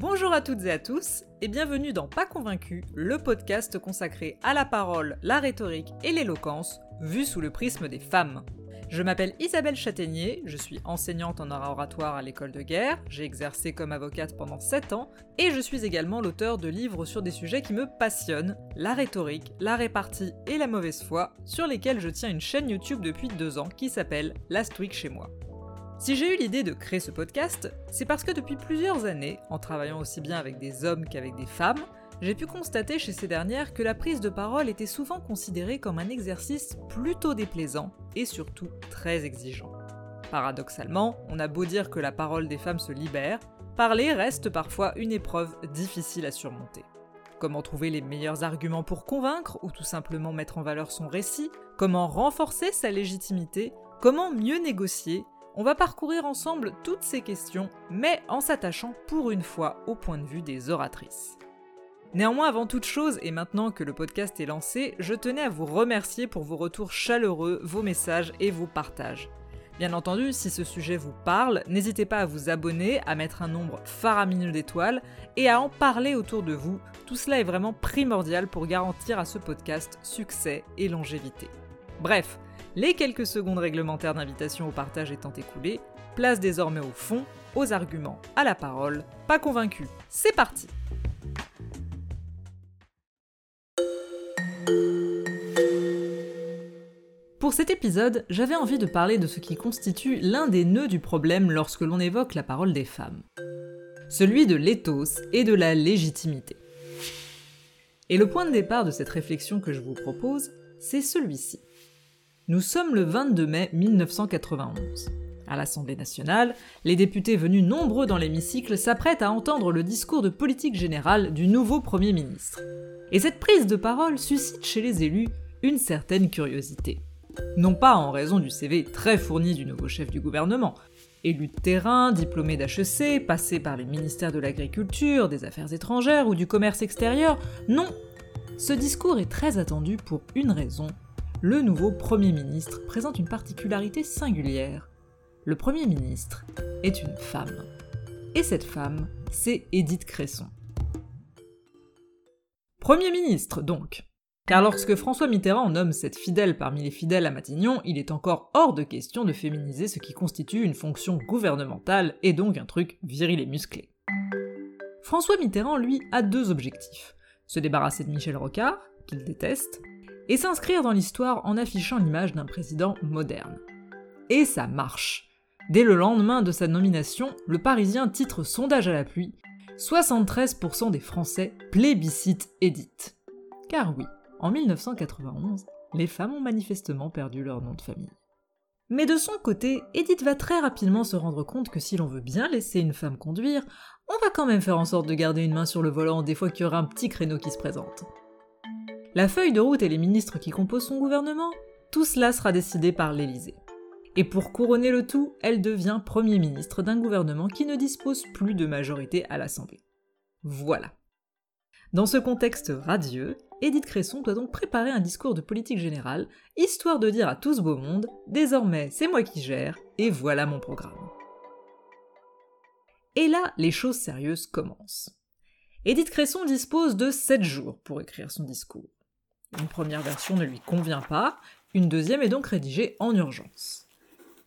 Bonjour à toutes et à tous, et bienvenue dans Pas Convaincu, le podcast consacré à la parole, la rhétorique et l'éloquence, vu sous le prisme des femmes. Je m'appelle Isabelle Châtaignier, je suis enseignante en oratoire à l'école de guerre, j'ai exercé comme avocate pendant 7 ans, et je suis également l'auteur de livres sur des sujets qui me passionnent, la rhétorique, la répartie et la mauvaise foi, sur lesquels je tiens une chaîne YouTube depuis 2 ans qui s'appelle Last Week chez moi. Si j'ai eu l'idée de créer ce podcast, c'est parce que depuis plusieurs années, en travaillant aussi bien avec des hommes qu'avec des femmes, j'ai pu constater chez ces dernières que la prise de parole était souvent considérée comme un exercice plutôt déplaisant et surtout très exigeant. Paradoxalement, on a beau dire que la parole des femmes se libère, parler reste parfois une épreuve difficile à surmonter. Comment trouver les meilleurs arguments pour convaincre ou tout simplement mettre en valeur son récit? Comment renforcer sa légitimité? Comment mieux négocier? On va parcourir ensemble toutes ces questions, mais en s'attachant pour une fois au point de vue des oratrices. Néanmoins, avant toute chose, et maintenant que le podcast est lancé, je tenais à vous remercier pour vos retours chaleureux, vos messages et vos partages. Bien entendu, si ce sujet vous parle, n'hésitez pas à vous abonner, à mettre un nombre faramineux d'étoiles et à en parler autour de vous. Tout cela est vraiment primordial pour garantir à ce podcast succès et longévité. Bref, les quelques secondes réglementaires d'invitation au partage étant écoulées, place désormais au fond, aux arguments, à la parole. Pas convaincu, c'est parti Pour cet épisode, j'avais envie de parler de ce qui constitue l'un des nœuds du problème lorsque l'on évoque la parole des femmes. Celui de l'éthos et de la légitimité. Et le point de départ de cette réflexion que je vous propose, c'est celui-ci. Nous sommes le 22 mai 1991. À l'Assemblée nationale, les députés venus nombreux dans l'hémicycle s'apprêtent à entendre le discours de politique générale du nouveau Premier ministre. Et cette prise de parole suscite chez les élus une certaine curiosité. Non pas en raison du CV très fourni du nouveau chef du gouvernement, élu de terrain, diplômé d'HEC, passé par les ministères de l'Agriculture, des Affaires étrangères ou du Commerce extérieur, non. Ce discours est très attendu pour une raison le nouveau Premier ministre présente une particularité singulière. Le Premier ministre est une femme. Et cette femme, c'est Édith Cresson. Premier ministre, donc. Car lorsque François Mitterrand nomme cette fidèle parmi les fidèles à Matignon, il est encore hors de question de féminiser ce qui constitue une fonction gouvernementale et donc un truc viril et musclé. François Mitterrand, lui, a deux objectifs. Se débarrasser de Michel Rocard, qu'il déteste, et s'inscrire dans l'histoire en affichant l'image d'un président moderne. Et ça marche. Dès le lendemain de sa nomination, le Parisien titre sondage à la pluie 73% des Français plébiscitent Edith. Car oui, en 1991, les femmes ont manifestement perdu leur nom de famille. Mais de son côté, Edith va très rapidement se rendre compte que si l'on veut bien laisser une femme conduire, on va quand même faire en sorte de garder une main sur le volant des fois qu'il y aura un petit créneau qui se présente. La feuille de route et les ministres qui composent son gouvernement, tout cela sera décidé par l'Élysée. Et pour couronner le tout, elle devient Premier ministre d'un gouvernement qui ne dispose plus de majorité à l'Assemblée. Voilà. Dans ce contexte radieux, Édith Cresson doit donc préparer un discours de politique générale, histoire de dire à tout ce beau monde Désormais, c'est moi qui gère, et voilà mon programme. Et là, les choses sérieuses commencent. Édith Cresson dispose de 7 jours pour écrire son discours. Une première version ne lui convient pas, une deuxième est donc rédigée en urgence.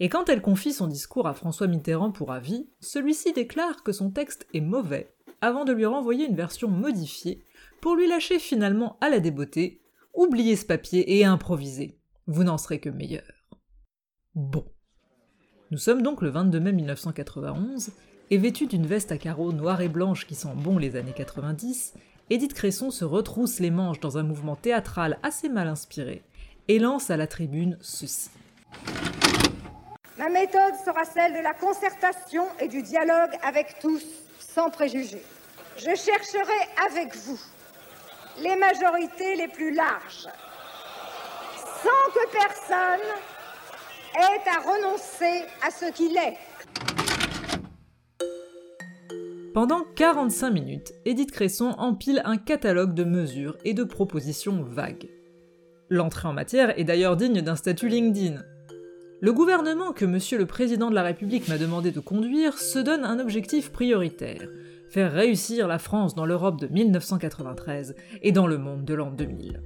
Et quand elle confie son discours à François Mitterrand pour avis, celui-ci déclare que son texte est mauvais, avant de lui renvoyer une version modifiée, pour lui lâcher finalement à la débeauté Oubliez ce papier et improvisez, vous n'en serez que meilleur. Bon. Nous sommes donc le 22 mai 1991, et vêtue d'une veste à carreaux noire et blanche qui sent bon les années 90, Édith Cresson se retrousse les manches dans un mouvement théâtral assez mal inspiré et lance à la tribune ceci. Ma méthode sera celle de la concertation et du dialogue avec tous, sans préjugés. Je chercherai avec vous les majorités les plus larges, sans que personne ait à renoncer à ce qu'il est. Pendant 45 minutes, Edith Cresson empile un catalogue de mesures et de propositions vagues. L'entrée en matière est d'ailleurs digne d'un statut LinkedIn. Le gouvernement que Monsieur le Président de la République m'a demandé de conduire se donne un objectif prioritaire faire réussir la France dans l'Europe de 1993 et dans le monde de l'an 2000.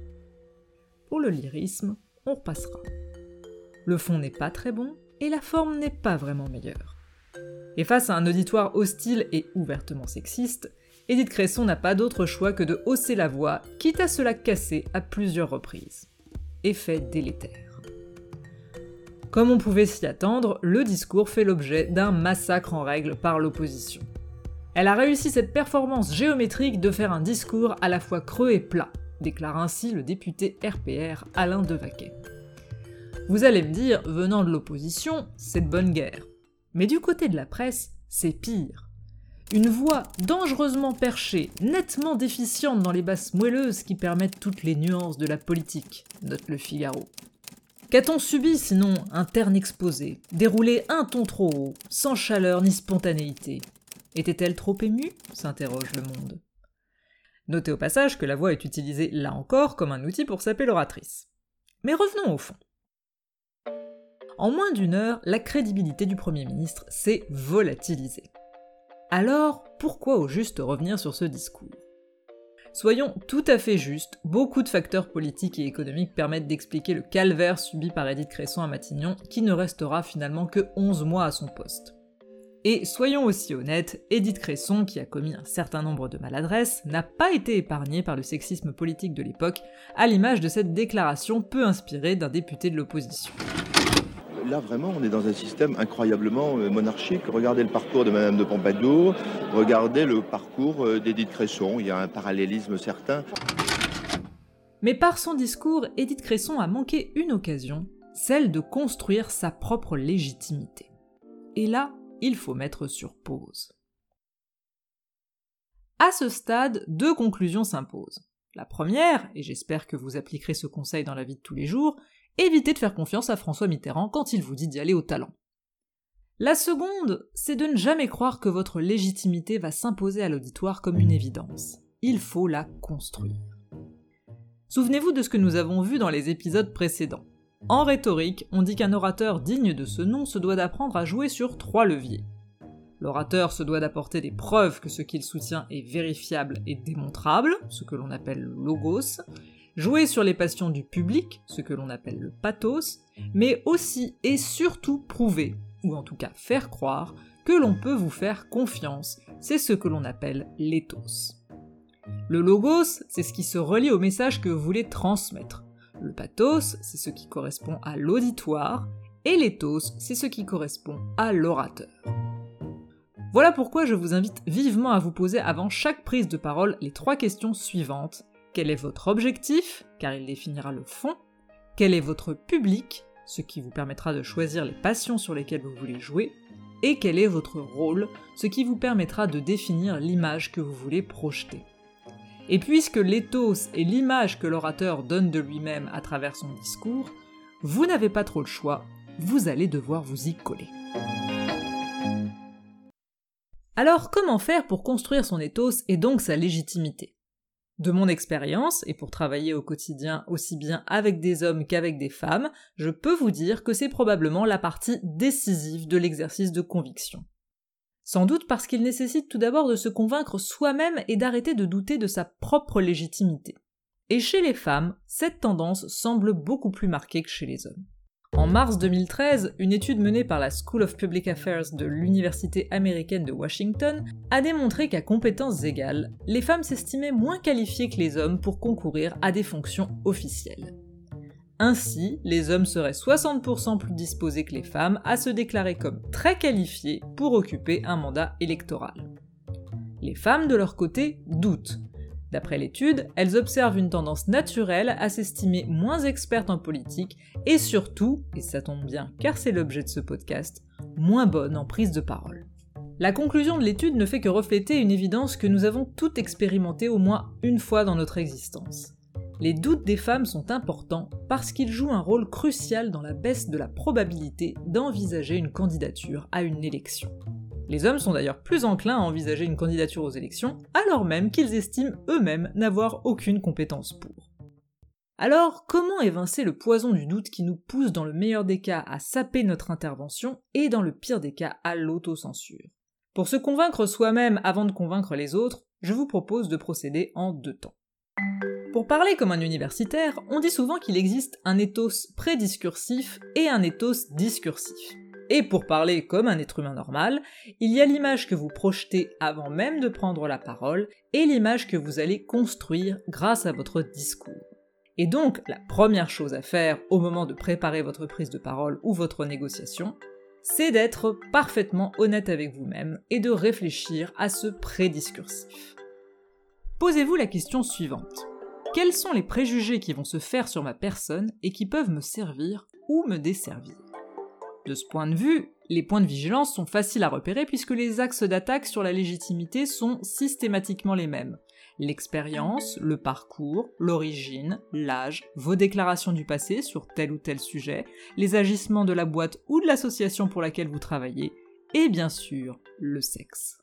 Pour le lyrisme, on repassera. Le fond n'est pas très bon et la forme n'est pas vraiment meilleure. Et face à un auditoire hostile et ouvertement sexiste, Édith Cresson n'a pas d'autre choix que de hausser la voix, quitte à se la casser à plusieurs reprises. Effet délétère. Comme on pouvait s'y attendre, le discours fait l'objet d'un massacre en règle par l'opposition. Elle a réussi cette performance géométrique de faire un discours à la fois creux et plat, déclare ainsi le député RPR Alain Devaquet. Vous allez me dire, venant de l'opposition, c'est de bonne guerre. Mais du côté de la presse, c'est pire. Une voix dangereusement perchée, nettement déficiente dans les basses moelleuses qui permettent toutes les nuances de la politique, note le Figaro. Qu'a-t-on subi sinon un terne exposé, déroulé un ton trop haut, sans chaleur ni spontanéité? Était-elle trop émue? s'interroge le monde. Notez au passage que la voix est utilisée là encore comme un outil pour saper l'oratrice. Mais revenons au fond. En moins d'une heure, la crédibilité du Premier ministre s'est volatilisée. Alors, pourquoi au juste revenir sur ce discours? Soyons tout à fait justes, beaucoup de facteurs politiques et économiques permettent d'expliquer le calvaire subi par Edith Cresson à Matignon, qui ne restera finalement que 11 mois à son poste. Et soyons aussi honnêtes, Edith Cresson, qui a commis un certain nombre de maladresses, n'a pas été épargnée par le sexisme politique de l'époque, à l'image de cette déclaration peu inspirée d'un député de l'opposition là, vraiment, on est dans un système incroyablement euh, monarchique. Regardez le parcours de Madame de Pompadour, regardez le parcours euh, d'Édith Cresson, il y a un parallélisme certain. Mais par son discours, Édith Cresson a manqué une occasion, celle de construire sa propre légitimité. Et là, il faut mettre sur pause. À ce stade, deux conclusions s'imposent. La première, et j'espère que vous appliquerez ce conseil dans la vie de tous les jours, évitez de faire confiance à François Mitterrand quand il vous dit d'y aller au talent. La seconde, c'est de ne jamais croire que votre légitimité va s'imposer à l'auditoire comme une évidence. Il faut la construire. Souvenez-vous de ce que nous avons vu dans les épisodes précédents. En rhétorique, on dit qu'un orateur digne de ce nom se doit d'apprendre à jouer sur trois leviers. L'orateur se doit d'apporter des preuves que ce qu'il soutient est vérifiable et démontrable, ce que l'on appelle le logos, jouer sur les passions du public, ce que l'on appelle le pathos, mais aussi et surtout prouver, ou en tout cas faire croire, que l'on peut vous faire confiance, c'est ce que l'on appelle l'éthos. Le logos, c'est ce qui se relie au message que vous voulez transmettre. Le pathos, c'est ce qui correspond à l'auditoire, et l'éthos, c'est ce qui correspond à l'orateur. Voilà pourquoi je vous invite vivement à vous poser avant chaque prise de parole les trois questions suivantes, quel est votre objectif, car il définira le fond Quel est votre public, ce qui vous permettra de choisir les passions sur lesquelles vous voulez jouer Et quel est votre rôle, ce qui vous permettra de définir l'image que vous voulez projeter. Et puisque l'éthos est l'image que l'orateur donne de lui-même à travers son discours, vous n'avez pas trop le choix, vous allez devoir vous y coller. Alors comment faire pour construire son éthos et donc sa légitimité? De mon expérience, et pour travailler au quotidien aussi bien avec des hommes qu'avec des femmes, je peux vous dire que c'est probablement la partie décisive de l'exercice de conviction. Sans doute parce qu'il nécessite tout d'abord de se convaincre soi-même et d'arrêter de douter de sa propre légitimité. Et chez les femmes, cette tendance semble beaucoup plus marquée que chez les hommes. En mars 2013, une étude menée par la School of Public Affairs de l'Université américaine de Washington a démontré qu'à compétences égales, les femmes s'estimaient moins qualifiées que les hommes pour concourir à des fonctions officielles. Ainsi, les hommes seraient 60% plus disposés que les femmes à se déclarer comme très qualifiés pour occuper un mandat électoral. Les femmes, de leur côté, doutent, D'après l'étude, elles observent une tendance naturelle à s'estimer moins expertes en politique et surtout, et ça tombe bien car c'est l'objet de ce podcast, moins bonnes en prise de parole. La conclusion de l'étude ne fait que refléter une évidence que nous avons toutes expérimentée au moins une fois dans notre existence. Les doutes des femmes sont importants parce qu'ils jouent un rôle crucial dans la baisse de la probabilité d'envisager une candidature à une élection. Les hommes sont d'ailleurs plus enclins à envisager une candidature aux élections, alors même qu'ils estiment eux-mêmes n'avoir aucune compétence pour. Alors, comment évincer le poison du doute qui nous pousse dans le meilleur des cas à saper notre intervention et dans le pire des cas à l'autocensure? Pour se convaincre soi-même avant de convaincre les autres, je vous propose de procéder en deux temps. Pour parler comme un universitaire, on dit souvent qu'il existe un ethos prédiscursif et un ethos discursif. Et pour parler comme un être humain normal, il y a l'image que vous projetez avant même de prendre la parole et l'image que vous allez construire grâce à votre discours. Et donc, la première chose à faire au moment de préparer votre prise de parole ou votre négociation, c'est d'être parfaitement honnête avec vous-même et de réfléchir à ce prédiscursif. Posez-vous la question suivante. Quels sont les préjugés qui vont se faire sur ma personne et qui peuvent me servir ou me desservir? De ce point de vue, les points de vigilance sont faciles à repérer puisque les axes d'attaque sur la légitimité sont systématiquement les mêmes l'expérience, le parcours, l'origine, l'âge, vos déclarations du passé sur tel ou tel sujet, les agissements de la boîte ou de l'association pour laquelle vous travaillez, et bien sûr, le sexe.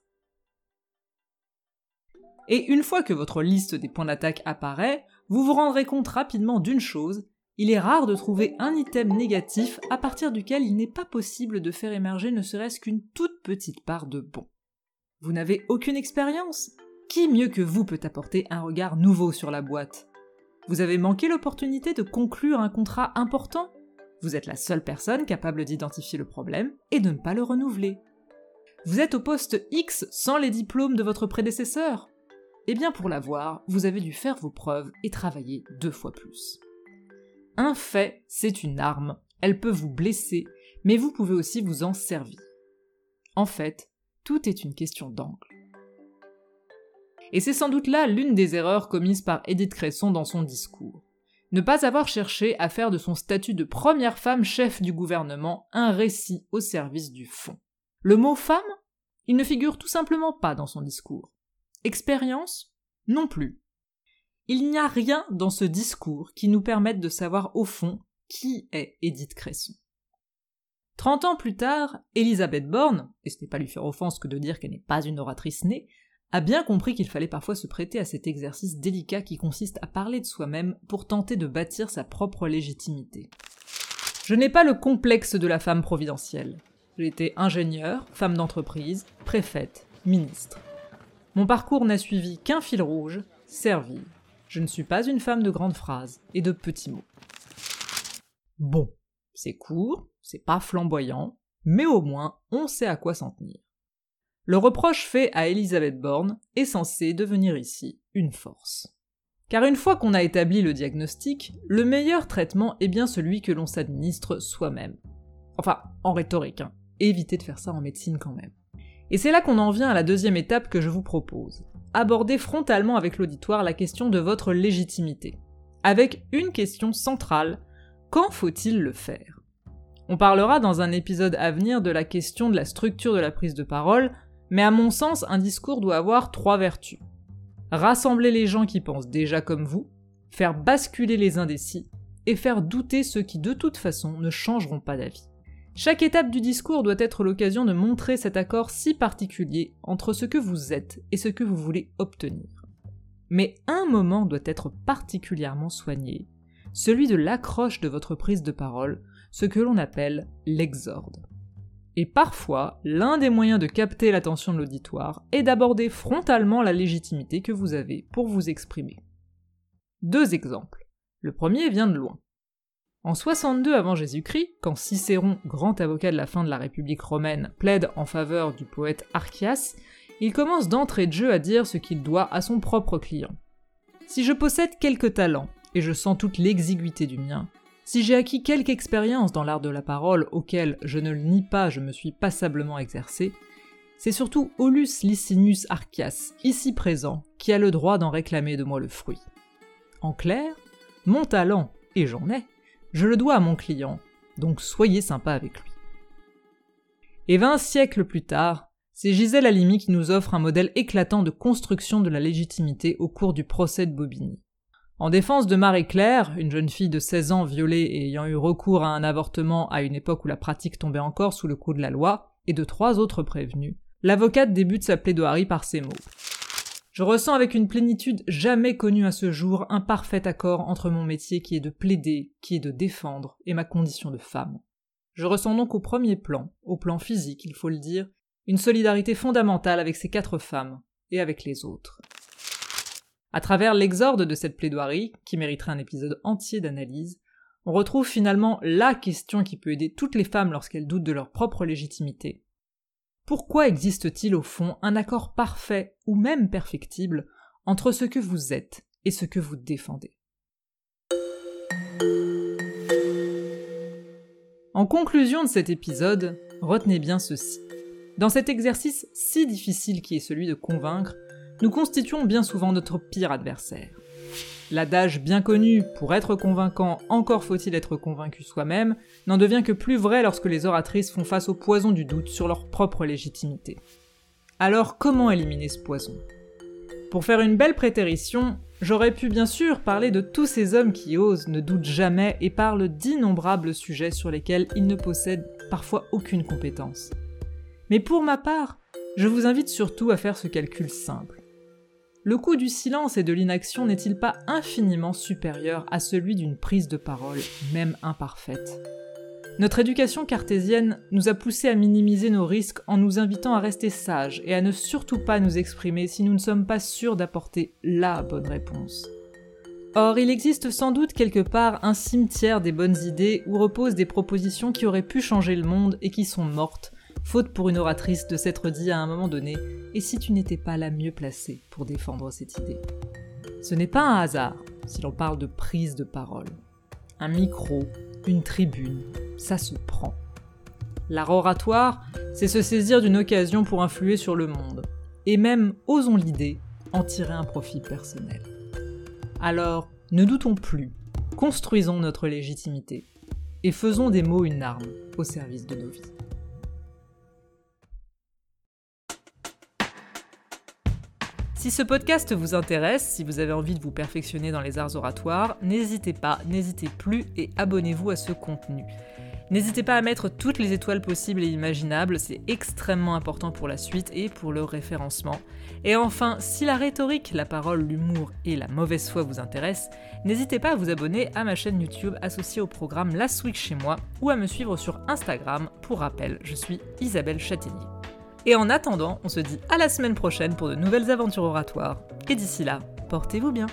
Et une fois que votre liste des points d'attaque apparaît, vous vous rendrez compte rapidement d'une chose, il est rare de trouver un item négatif à partir duquel il n'est pas possible de faire émerger ne serait-ce qu'une toute petite part de bon. Vous n'avez aucune expérience? Qui mieux que vous peut apporter un regard nouveau sur la boîte? Vous avez manqué l'opportunité de conclure un contrat important? Vous êtes la seule personne capable d'identifier le problème et de ne pas le renouveler. Vous êtes au poste X sans les diplômes de votre prédécesseur? Eh bien pour l'avoir, vous avez dû faire vos preuves et travailler deux fois plus. Un fait, c'est une arme, elle peut vous blesser, mais vous pouvez aussi vous en servir. En fait, tout est une question d'angle. Et c'est sans doute là l'une des erreurs commises par Edith Cresson dans son discours. Ne pas avoir cherché à faire de son statut de première femme chef du gouvernement un récit au service du fond. Le mot femme Il ne figure tout simplement pas dans son discours. Expérience? Non plus. Il n'y a rien dans ce discours qui nous permette de savoir au fond qui est Edith Cresson. Trente ans plus tard, Elisabeth Borne, et ce n'est pas lui faire offense que de dire qu'elle n'est pas une oratrice née, a bien compris qu'il fallait parfois se prêter à cet exercice délicat qui consiste à parler de soi-même pour tenter de bâtir sa propre légitimité. Je n'ai pas le complexe de la femme providentielle. J'ai été ingénieure, femme d'entreprise, préfète, ministre. Mon parcours n'a suivi qu'un fil rouge, servir. Je ne suis pas une femme de grandes phrases et de petits mots. Bon, c'est court, c'est pas flamboyant, mais au moins on sait à quoi s'en tenir. Le reproche fait à Elisabeth Borne est censé devenir ici une force. Car une fois qu'on a établi le diagnostic, le meilleur traitement est bien celui que l'on s'administre soi-même. Enfin, en rhétorique, hein. évitez de faire ça en médecine quand même. Et c'est là qu'on en vient à la deuxième étape que je vous propose. Aborder frontalement avec l'auditoire la question de votre légitimité. Avec une question centrale, quand faut-il le faire? On parlera dans un épisode à venir de la question de la structure de la prise de parole, mais à mon sens, un discours doit avoir trois vertus. Rassembler les gens qui pensent déjà comme vous, faire basculer les indécis, et faire douter ceux qui de toute façon ne changeront pas d'avis. Chaque étape du discours doit être l'occasion de montrer cet accord si particulier entre ce que vous êtes et ce que vous voulez obtenir. Mais un moment doit être particulièrement soigné, celui de l'accroche de votre prise de parole, ce que l'on appelle l'exorde. Et parfois, l'un des moyens de capter l'attention de l'auditoire est d'aborder frontalement la légitimité que vous avez pour vous exprimer. Deux exemples. Le premier vient de loin. En 62 avant Jésus-Christ, quand Cicéron, grand avocat de la fin de la République romaine, plaide en faveur du poète Archias, il commence d'entrée de jeu à dire ce qu'il doit à son propre client. Si je possède quelques talents, et je sens toute l'exiguïté du mien, si j'ai acquis quelque expérience dans l'art de la parole auquel, je ne le nie pas, je me suis passablement exercé, c'est surtout Aulus Licinius Archias, ici présent, qui a le droit d'en réclamer de moi le fruit. En clair, mon talent, et j'en ai, je le dois à mon client, donc soyez sympa avec lui. Et vingt siècles plus tard, c'est Gisèle Halimi qui nous offre un modèle éclatant de construction de la légitimité au cours du procès de Bobigny. En défense de Marie-Claire, une jeune fille de 16 ans violée et ayant eu recours à un avortement à une époque où la pratique tombait encore sous le coup de la loi, et de trois autres prévenus, l'avocate débute sa plaidoirie par ces mots. Je ressens avec une plénitude jamais connue à ce jour un parfait accord entre mon métier qui est de plaider, qui est de défendre, et ma condition de femme. Je ressens donc au premier plan, au plan physique, il faut le dire, une solidarité fondamentale avec ces quatre femmes et avec les autres. À travers l'exorde de cette plaidoirie, qui mériterait un épisode entier d'analyse, on retrouve finalement la question qui peut aider toutes les femmes lorsqu'elles doutent de leur propre légitimité. Pourquoi existe-t-il au fond un accord parfait ou même perfectible entre ce que vous êtes et ce que vous défendez? En conclusion de cet épisode, retenez bien ceci. Dans cet exercice si difficile qui est celui de convaincre, nous constituons bien souvent notre pire adversaire. L'adage bien connu pour être convaincant, encore faut-il être convaincu soi-même, n'en devient que plus vrai lorsque les oratrices font face au poison du doute sur leur propre légitimité. Alors comment éliminer ce poison? Pour faire une belle prétérition, j'aurais pu bien sûr parler de tous ces hommes qui osent, ne doutent jamais et parlent d'innombrables sujets sur lesquels ils ne possèdent parfois aucune compétence. Mais pour ma part, je vous invite surtout à faire ce calcul simple le coût du silence et de l'inaction n'est-il pas infiniment supérieur à celui d'une prise de parole, même imparfaite? Notre éducation cartésienne nous a poussé à minimiser nos risques en nous invitant à rester sages et à ne surtout pas nous exprimer si nous ne sommes pas sûrs d'apporter LA bonne réponse. Or, il existe sans doute quelque part un cimetière des bonnes idées où reposent des propositions qui auraient pu changer le monde et qui sont mortes, faute pour une oratrice de s'être dit à un moment donné Et si tu n'étais pas la mieux placée pour défendre cette idée? Ce n'est pas un hasard si l'on parle de prise de parole. Un micro, une tribune, ça se prend. L'art oratoire, c'est se saisir d'une occasion pour influer sur le monde, et même, osons l'idée, en tirer un profit personnel. Alors, ne doutons plus, construisons notre légitimité, et faisons des mots une arme au service de nos vies. Si ce podcast vous intéresse, si vous avez envie de vous perfectionner dans les arts oratoires, n'hésitez pas, n'hésitez plus et abonnez-vous à ce contenu. N'hésitez pas à mettre toutes les étoiles possibles et imaginables, c'est extrêmement important pour la suite et pour le référencement. Et enfin, si la rhétorique, la parole, l'humour et la mauvaise foi vous intéressent, n'hésitez pas à vous abonner à ma chaîne YouTube associée au programme Last Week chez moi ou à me suivre sur Instagram. Pour rappel, je suis Isabelle Châtaignier. Et en attendant, on se dit à la semaine prochaine pour de nouvelles aventures oratoires. Et d'ici là, portez-vous bien.